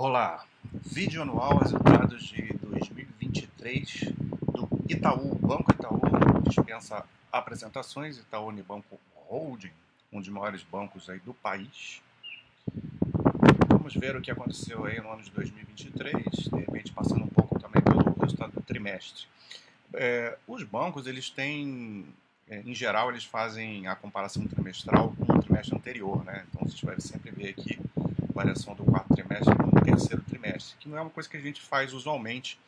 Olá, vídeo anual resultados de 2023 do Itaú. Banco Itaú dispensa apresentações, Itaú Unibanco Holding, um dos maiores bancos aí do país. Vamos ver o que aconteceu aí no ano de 2023, de repente passando um pouco também pelo resultado do trimestre. É, os bancos, eles têm, é, em geral, eles fazem a comparação trimestral com o trimestre anterior, né? Então, gente vai sempre ver aqui variação do quarto trimestre no terceiro trimestre, que não é uma coisa que a gente faz usualmente.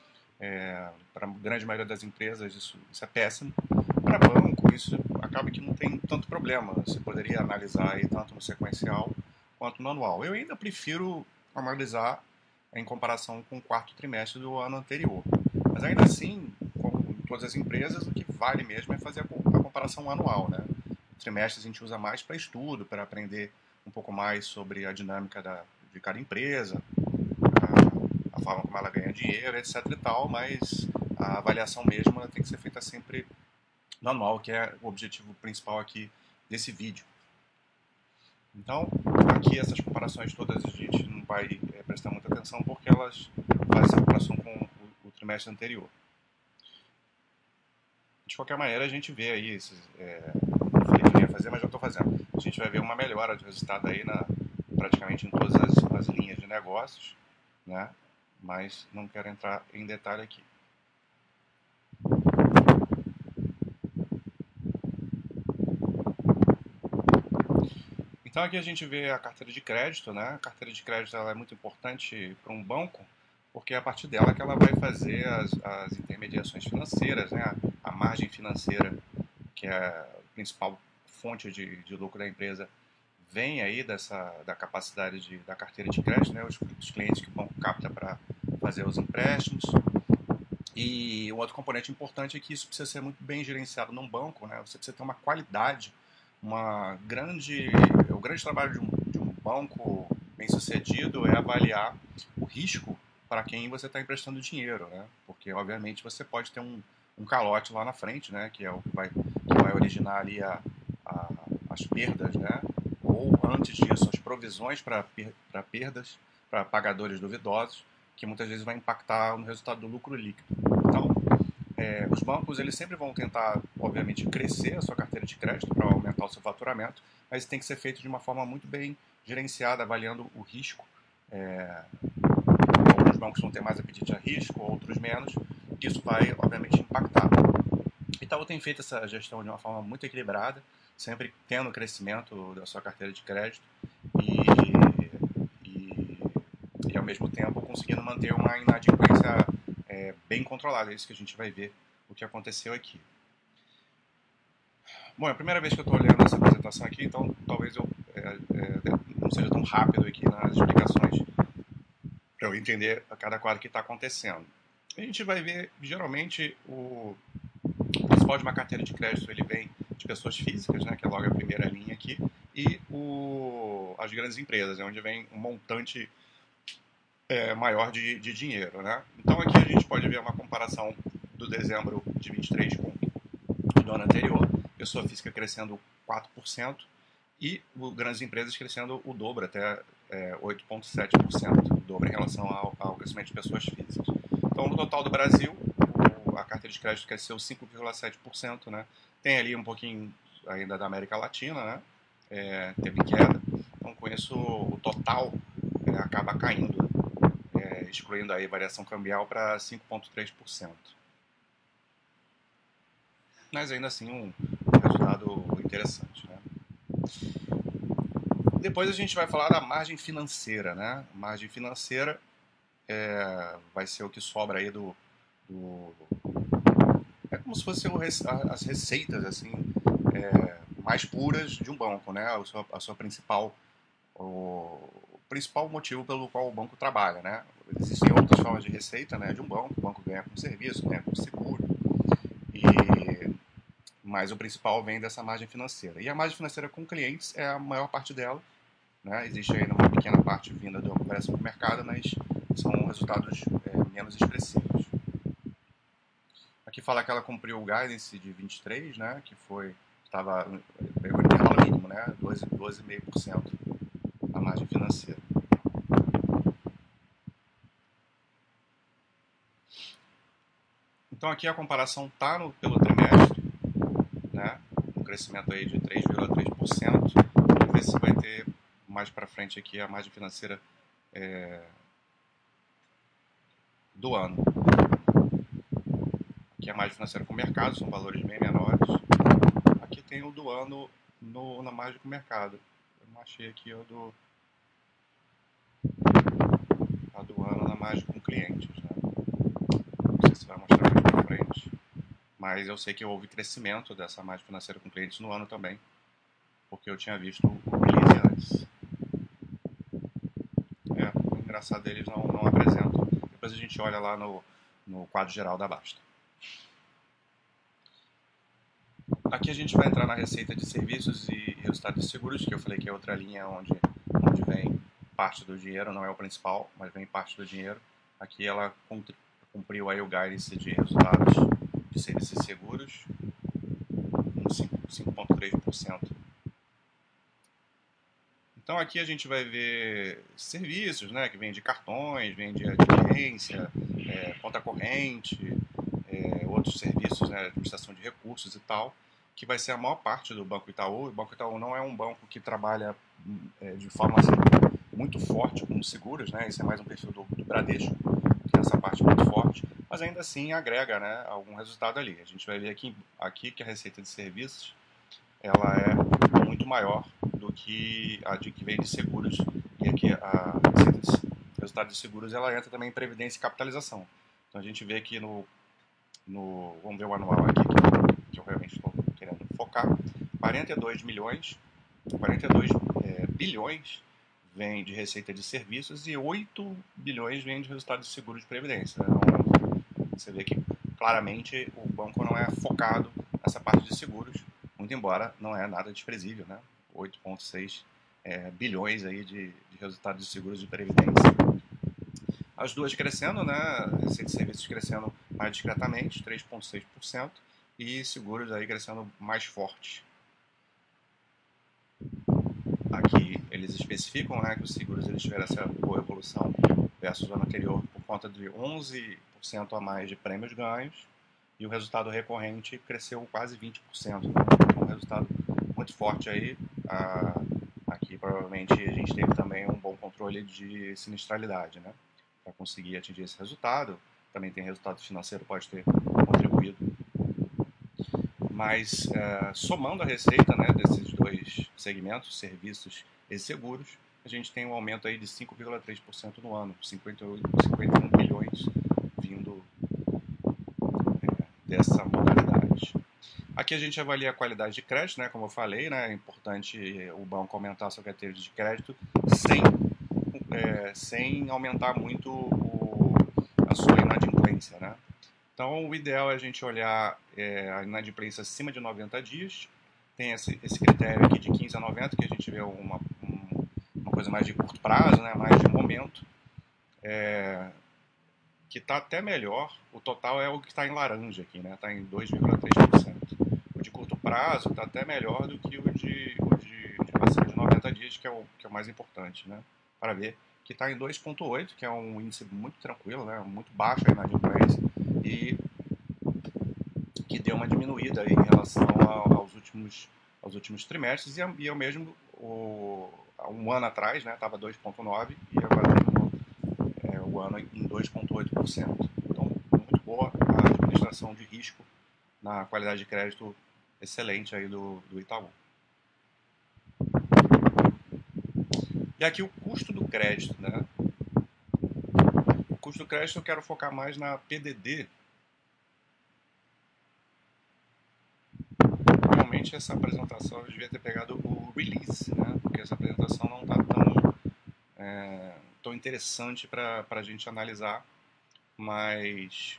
É, para a grande maioria das empresas isso, isso é péssimo. Para banco, isso acaba que não tem tanto problema. Você poderia analisar aí tanto no sequencial quanto no anual. Eu ainda prefiro analisar em comparação com o quarto trimestre do ano anterior. Mas ainda assim, como em todas as empresas, o que vale mesmo é fazer a comparação anual. Né? O trimestre a gente usa mais para estudo, para aprender um pouco mais sobre a dinâmica da, de cada empresa, a, a, forma como ela ganha dinheiro, etc e tal, mas a avaliação mesmo tem que ser feita sempre no anual, que é o objetivo principal aqui desse vídeo. Então, aqui essas comparações todas a gente não vai é, prestar muita atenção porque elas fazem comparação com o, o, trimestre anterior. De qualquer maneira, a gente vê aí esses, é, fazer, mas já estou fazendo. A gente vai ver uma melhora de resultado aí na, praticamente em todas as, as linhas de negócios, né? mas não quero entrar em detalhe aqui. Então aqui a gente vê a carteira de crédito, né? A carteira de crédito ela é muito importante para um banco, porque é a partir dela que ela vai fazer as, as intermediações financeiras, né? A margem financeira, que é a principal fonte de, de lucro da empresa vem aí dessa da capacidade de, da carteira de crédito, né, os, os clientes que o banco capta para fazer os empréstimos. E um outro componente importante é que isso precisa ser muito bem gerenciado num banco, né? Você precisa ter uma qualidade, uma grande, o grande trabalho de um, de um banco bem sucedido é avaliar o risco para quem você está emprestando dinheiro, né? Porque obviamente você pode ter um, um calote lá na frente, né? Que é o que vai, que vai originar ali a, a, as perdas, né? ou antes disso as provisões para perdas, para pagadores duvidosos, que muitas vezes vai impactar no resultado do lucro líquido. Então, é, os bancos eles sempre vão tentar, obviamente, crescer a sua carteira de crédito para aumentar o seu faturamento, mas tem que ser feito de uma forma muito bem gerenciada, avaliando o risco. É, alguns bancos vão ter mais apetite a risco, outros menos. Isso vai, obviamente, impactar. Itaú tem feito essa gestão de uma forma muito equilibrada, sempre tendo crescimento da sua carteira de crédito e, e, e ao mesmo tempo conseguindo manter uma inadimplência é, bem controlada. É isso que a gente vai ver o que aconteceu aqui. Bom, é a primeira vez que eu estou olhando essa apresentação aqui, então talvez eu é, é, não seja tão rápido aqui nas explicações para eu entender a cada quadro que está acontecendo. A gente vai ver, geralmente, o principal de uma carteira de crédito ele vem de pessoas físicas, né, que é logo a primeira linha aqui, e o, as grandes empresas, é onde vem um montante é, maior de, de dinheiro. Né? Então aqui a gente pode ver uma comparação do dezembro de 23 com do ano anterior, pessoa física crescendo 4% e o, grandes empresas crescendo o dobro, até é, 8,7%, o dobro em relação ao, ao crescimento de pessoas físicas. Então, no total do Brasil, a carteira de crédito cresceu 5,7%, né? Tem ali um pouquinho ainda da América Latina, né? É, teve queda. Então, com isso, o total é, acaba caindo, é, excluindo aí variação cambial para 5,3%. Mas ainda assim, um, resultado interessante, né? Depois a gente vai falar da margem financeira, né? Margem financeira é, vai ser o que sobra aí do, do como se fossem as receitas assim é, mais puras de um banco, né? A sua, a sua principal o, principal motivo pelo qual o banco trabalha, né? Existem outras formas de receita, né? De um banco, o banco ganha com serviço, ganha com seguro, e mas o principal vem dessa margem financeira. E a margem financeira com clientes é a maior parte dela, né? Existe aí uma pequena parte vinda da operação do mercado, mas são resultados é, menos expressivos. Aqui fala que ela cumpriu o guidance de 23, né? Que foi estava no intervalo mínimo, né? 12,5% a margem financeira. Então aqui a comparação está pelo trimestre, né? Um crescimento aí de 3,3%. Vamos ver se vai ter mais para frente aqui a margem financeira é, do ano. Aqui é margem financeira com o mercado, são valores bem menores. Aqui tem o do ano no, na margem com o mercado. Eu não achei aqui o do, a do ano na margem com clientes. Né? Não sei se vai mostrar mais para frente. Mas eu sei que houve crescimento dessa margem financeira com clientes no ano também. Porque eu tinha visto o release antes. É, engraçado deles não, não apresentam. Depois a gente olha lá no, no quadro geral da Basta. Aqui a gente vai entrar na receita de serviços e resultados de seguros, que eu falei que é outra linha onde, onde vem parte do dinheiro, não é o principal, mas vem parte do dinheiro. Aqui ela cumpriu aí o guidance de resultados de serviços e seguros, 5,3%. Então aqui a gente vai ver serviços, né, que vem de cartões, vem de adquirência, é, conta corrente, outros serviços, né, administração de recursos e tal, que vai ser a maior parte do Banco Itaú. O Banco Itaú não é um banco que trabalha é, de forma assim, muito forte com seguros, né? Esse é mais um perfil do, do Bradesco, que é essa parte muito forte, mas ainda assim agrega, né, algum resultado ali. A gente vai ver aqui, aqui que a receita de serviços ela é muito maior do que a de que vem de seguros e aqui a receita de resultado de seguros ela entra também em previdência e capitalização. Então a gente vê aqui no, no vamos ver o anual aqui que, que eu realmente estou querendo focar, 42 milhões, 42 é, bilhões vem de receita de serviços e 8 bilhões vem de resultado de seguro de previdência. Então, você vê que claramente o banco não é focado nessa parte de seguros, muito embora não é nada desprezível, né? 8,6 é, bilhões aí de, de resultados de seguros de previdência. As duas crescendo, né? Receita de serviços crescendo mais discretamente, 3,6%, e seguros aí crescendo mais forte, Aqui eles especificam né, que os seguros eles tiveram essa boa evolução versus o ano anterior por conta de 11% a mais de prêmios ganhos e o resultado recorrente cresceu quase 20%. Então, um resultado muito forte aí. Ah, aqui provavelmente a gente teve também um bom controle de sinistralidade, né? Para conseguir atingir esse resultado. Também tem resultado financeiro, pode ter contribuído mas uh, somando a receita né, desses dois segmentos, serviços e seguros, a gente tem um aumento aí de 5,3% no ano, 58, 51 bilhões vindo é, dessa modalidade. Aqui a gente avalia a qualidade de crédito, né, como eu falei, né, é importante o banco aumentar a sua carteira de crédito sem, é, sem aumentar muito o, a sua inadimplência. Né? Então, o ideal é a gente olhar é, a inadimplência acima de 90 dias. Tem esse, esse critério aqui de 15 a 90, que a gente vê uma, um, uma coisa mais de curto prazo, né, mais de momento, é, que está até melhor. O total é o que está em laranja aqui, né, está em 2,3%. O de curto prazo está até melhor do que o de, o de, de de 90 dias, que é o, que é o mais importante, né, para ver que está em 2,8, que é um índice muito tranquilo, né, muito baixo a inadimplência e que deu uma diminuída aí em relação aos últimos, aos últimos trimestres e, e ao mesmo o, um ano atrás estava né, 2,9% e agora terminou é, o ano em 2,8%. Então, muito boa a administração de risco na qualidade de crédito excelente aí do, do Itaú. E aqui o custo do crédito, né? O custo do crédito eu quero focar mais na PDD. Realmente essa apresentação eu devia ter pegado o release, né? Porque essa apresentação não está tão, é, tão interessante para a gente analisar, mas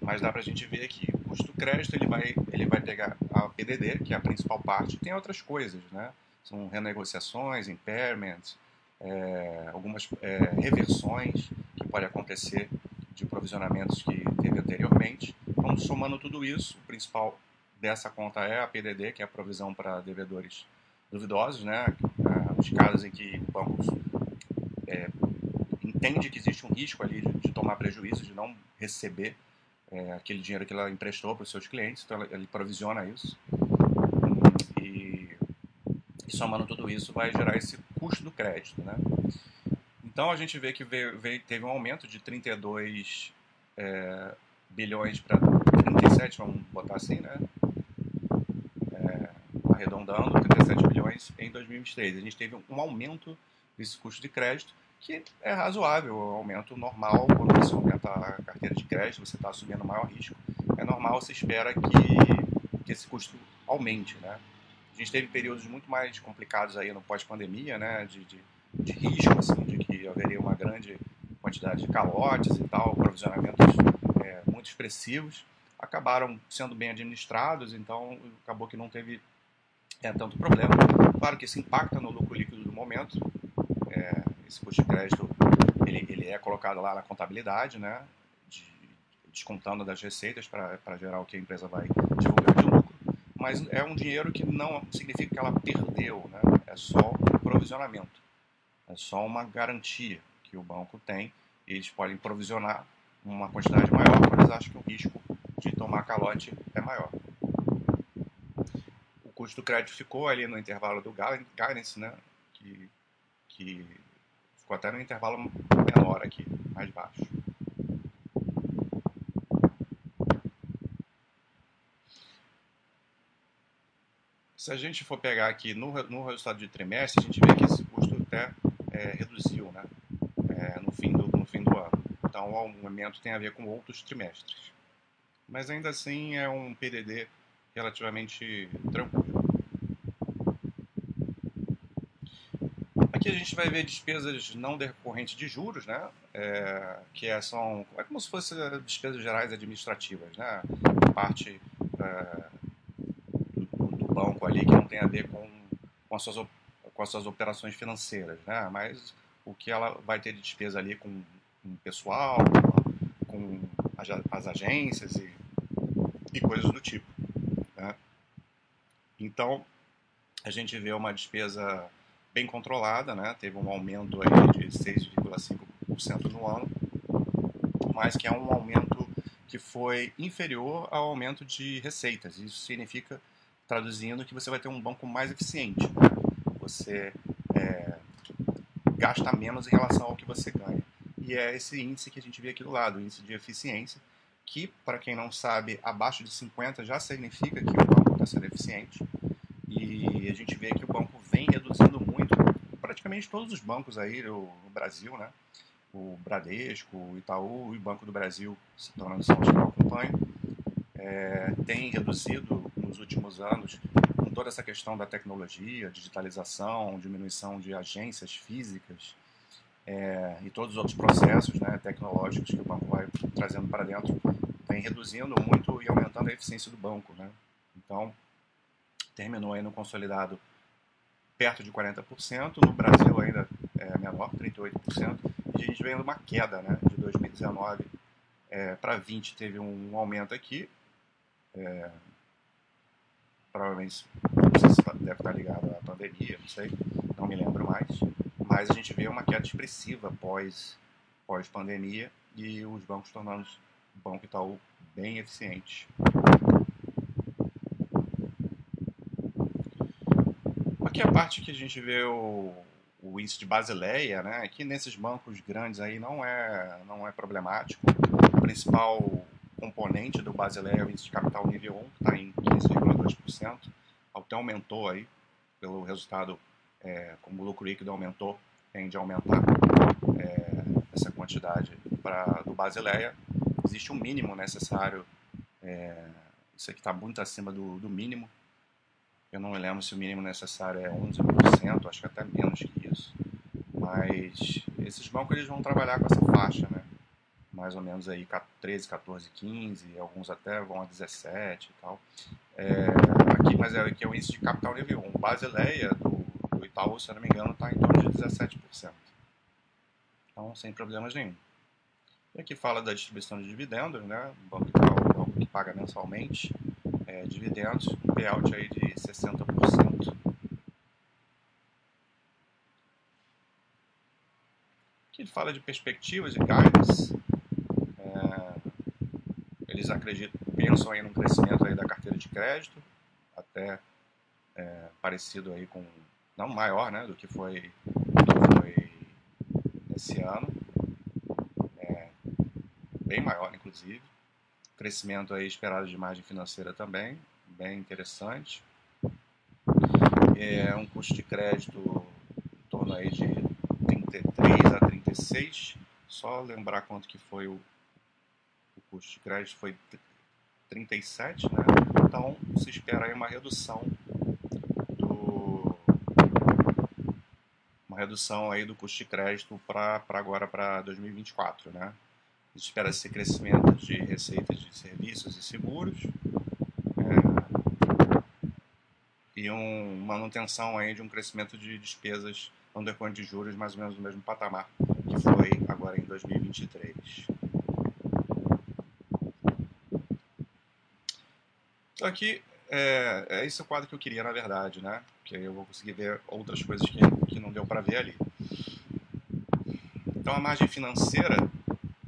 mas dá para a gente ver aqui. Custo do crédito ele vai, ele vai pegar a PDD, que é a principal parte, e tem outras coisas, né? São renegociações, impairments, é, algumas é, reversões que podem acontecer de provisionamentos que teve anteriormente. Então, somando tudo isso, o principal dessa conta é a PDD, que é a provisão para devedores duvidosos, né? Os casos em que o banco é, entende que existe um risco ali de, de tomar prejuízo, de não receber é, aquele dinheiro que ela emprestou para os seus clientes, então ele provisiona isso. E, e, somando tudo isso vai gerar esse custo do crédito. Né? Então a gente vê que veio, veio, teve um aumento de 32 é, bilhões para 37, vamos botar assim, né? É, arredondando, 37 bilhões em 2023. A gente teve um aumento desse custo de crédito que é razoável, é um aumento normal quando você aumenta a carteira de crédito, você está assumindo maior risco, é normal, você espera que, que esse custo aumente, né? A gente teve períodos muito mais complicados aí no pós-pandemia, né, de, de, de, risco, assim, de que haveria uma grande quantidade de calotes e tal, provisionamentos é, muito expressivos, acabaram sendo bem administrados, então acabou que não teve é, tanto problema. Claro que isso impacta no lucro líquido do momento, é, esse custo de crédito ele, ele é colocado lá na contabilidade, né, de, descontando das receitas para gerar o que a empresa vai divulgar de lucro, mas é um dinheiro que não significa que ela perdeu, né, é só um provisionamento, é só uma garantia que o banco tem, e eles podem provisionar uma quantidade maior quando eles acham que o risco de tomar calote é maior. O custo do crédito ficou ali no intervalo do guidance, né, que, que Ficou até no intervalo menor aqui, mais baixo. Se a gente for pegar aqui no, no resultado de trimestre, a gente vê que esse custo até é, reduziu né, é, no, fim do, no fim do ano. Então o aumento tem a ver com outros trimestres. Mas ainda assim é um PDD relativamente tranquilo. Aqui a gente vai ver despesas não decorrentes de juros, né? É, que é, são é como se fossem despesas gerais administrativas, né? Parte é, ali que não tem a ver com, com, as suas, com as suas operações financeiras, né? Mas o que ela vai ter de despesa ali com, com pessoal, com as, as agências e, e coisas do tipo. Né? Então, a gente vê uma despesa bem controlada, né? teve um aumento aí de 6,5% no ano, mas que é um aumento que foi inferior ao aumento de receitas. Isso significa, traduzindo, que você vai ter um banco mais eficiente. Você é, gasta menos em relação ao que você ganha. E é esse índice que a gente vê aqui do lado, o índice de eficiência, que, para quem não sabe, abaixo de 50 já significa que o banco está sendo eficiente. E a gente vê que o banco vem reduzindo muito, praticamente todos os bancos aí no Brasil, né? O Bradesco, o Itaú e o Banco do Brasil, se tornando são os que eu acompanho, é, tem reduzido nos últimos anos com toda essa questão da tecnologia, digitalização, diminuição de agências físicas é, e todos os outros processos né, tecnológicos que o banco vai trazendo para dentro, vem reduzindo muito e aumentando a eficiência do banco. Né? Então, terminou aí no consolidado perto de 40%, no Brasil ainda é menor, 38%, e a gente vem uma queda né, de 2019 é, para 20 teve um aumento aqui, é, provavelmente tá, deve estar ligado à pandemia, não sei, não me lembro mais, mas a gente vê uma queda expressiva pós, pós pandemia e os bancos tornando o Banco Itaú bem eficiente. Aqui é a parte que a gente vê o, o índice de Basileia, né, que nesses bancos grandes aí não é, não é problemático. O principal componente do Basileia índice de capital nível 1, que está em 15,2%. Até aumentou aí, pelo resultado, é, como o lucro líquido aumentou, tende a aumentar é, essa quantidade pra, do Basileia. Existe um mínimo necessário, é, isso aqui está muito acima do, do mínimo, eu não me lembro se o mínimo necessário é 11%, acho que até menos que isso. Mas esses bancos eles vão trabalhar com essa faixa, né? Mais ou menos aí 13, 14, 15, alguns até vão a 17 e tal. É, aqui, mas é, aqui é o índice de capital nível 1. Basileia do, do Itaú, se eu não me engano, está em torno de 17%. Então, sem problemas nenhum. E aqui fala da distribuição de dividendos, né? O banco Itaú é banco que paga mensalmente é, dividendos, um payout aí de 60%. Aqui ele fala de perspectivas e guidance. Eles acreditam, pensam aí num crescimento aí da carteira de crédito, até é, parecido aí com, não maior, né, do que foi, do que foi esse ano, é, bem maior inclusive, crescimento aí esperado de margem financeira também, bem interessante, é um custo de crédito em torno aí de 33 a 36, só lembrar quanto que foi o, custo de crédito, foi 37, né? Então se espera aí uma redução do uma redução aí do custo de crédito para agora para 2024, né? Espera esse crescimento de receitas de serviços e seguros é, e um, manutenção aí de um crescimento de despesas decorrente de juros mais ou menos no mesmo patamar que foi agora em 2023. Então aqui é, é esse o quadro que eu queria na verdade, né? Porque aí eu vou conseguir ver outras coisas que, que não deu para ver ali. Então a margem financeira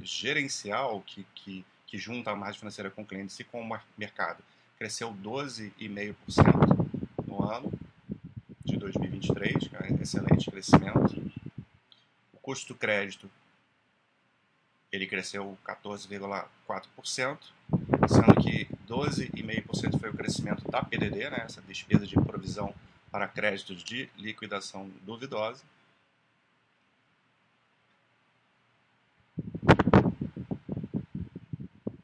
gerencial que, que, que junta a margem financeira com clientes e com o mercado cresceu 12,5% no ano de 2023, é excelente crescimento. O custo do crédito ele cresceu 14,4%, sendo que 12,5% foi o crescimento da PDD, né, essa despesa de provisão para créditos de liquidação duvidosa.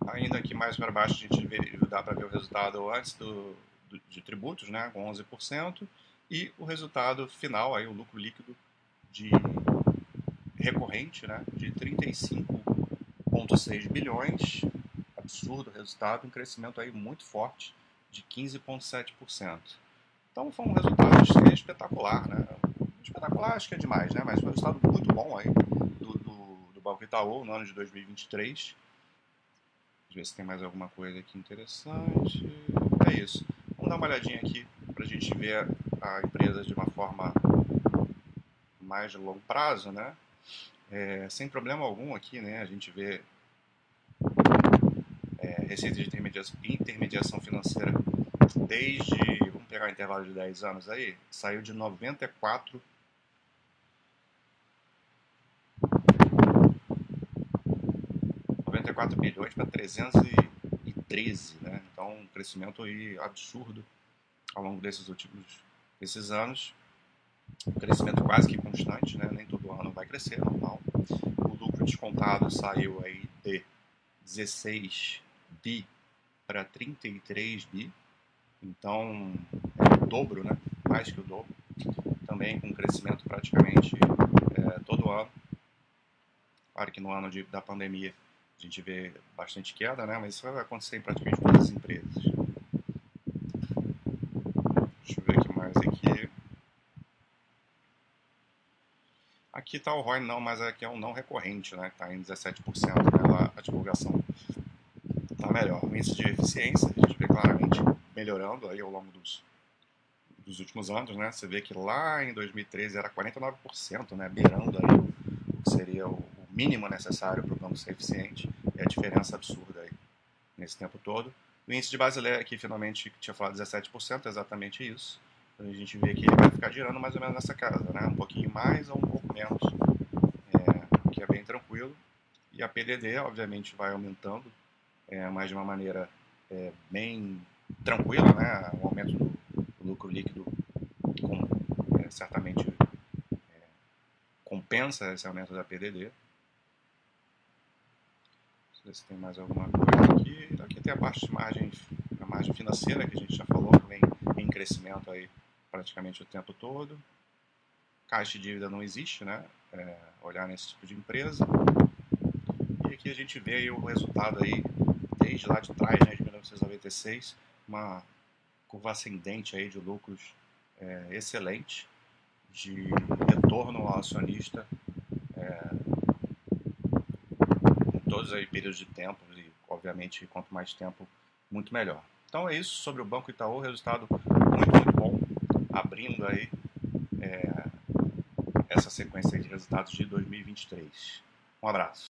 Ainda aqui mais para baixo a gente vê, dá para ver o resultado antes do, do, de tributos, né, com 11%, e o resultado final, aí, o lucro líquido de recorrente né, de 35,6 bilhões, absurdo resultado, um crescimento aí muito forte de 15,7%. Então foi um resultado espetacular, né? Espetacular acho que é demais, né? Mas foi um resultado muito bom aí do, do, do Banco Itaú no ano de 2023. Deixa eu ver se tem mais alguma coisa aqui interessante. É isso. Vamos dar uma olhadinha aqui para a gente ver a empresa de uma forma mais de longo prazo, né? É, sem problema algum aqui, né? A gente vê receita de intermediação, financeira desde, vamos pegar o intervalo de 10 anos aí, saiu de 94 94 bilhões para 313, né? Então, um crescimento aí absurdo ao longo desses últimos desses anos. Um crescimento quase que constante, né? Nem todo ano vai crescer, normal. O lucro descontado saiu aí de 16 bi para 33 bi. Então, é o dobro, né? Mais que o dobro. Também com crescimento praticamente é, todo ano. Claro que no ano de, da pandemia a gente vê bastante queda, né? Mas isso vai acontecer em praticamente todas as empresas. Deixa eu ver o que mais aqui. Aqui está o ROI não, mas aqui é um não recorrente, né? Está em 17%, né? a divulgação está melhor. O índice de eficiência, a gente vê claramente melhorando aí ao longo dos, dos últimos anos, né? Você vê que lá em 2013 era 49%, né? Beirando aí o que seria o mínimo necessário para o banco ser eficiente. É a diferença absurda aí nesse tempo todo. O índice de Basileia aqui finalmente tinha falado 17%, é exatamente isso. Então, a gente vê que ele vai ficar girando mais ou menos nessa casa, né? Um pouquinho mais ou um pouco menos, é, que é bem tranquilo. E a PDD, obviamente, vai aumentando, é, mas de uma maneira é, bem tranquila, né? O aumento do, do lucro líquido com, é, certamente é, compensa esse aumento da PDD ver se tem mais alguma coisa aqui. Aqui tem a parte de margem, a margem financeira que a gente já falou, que vem em crescimento aí praticamente o tempo todo. Caixa de dívida não existe, né? É, olhar nesse tipo de empresa. E aqui a gente vê o resultado aí, desde lá de trás, né, de 1996, uma curva ascendente aí de lucros é, excelente, de retorno ao acionista é, todos aí períodos de tempo e, obviamente, quanto mais tempo, muito melhor. Então é isso sobre o Banco Itaú, resultado muito, muito bom, abrindo aí é, essa sequência de resultados de 2023. Um abraço.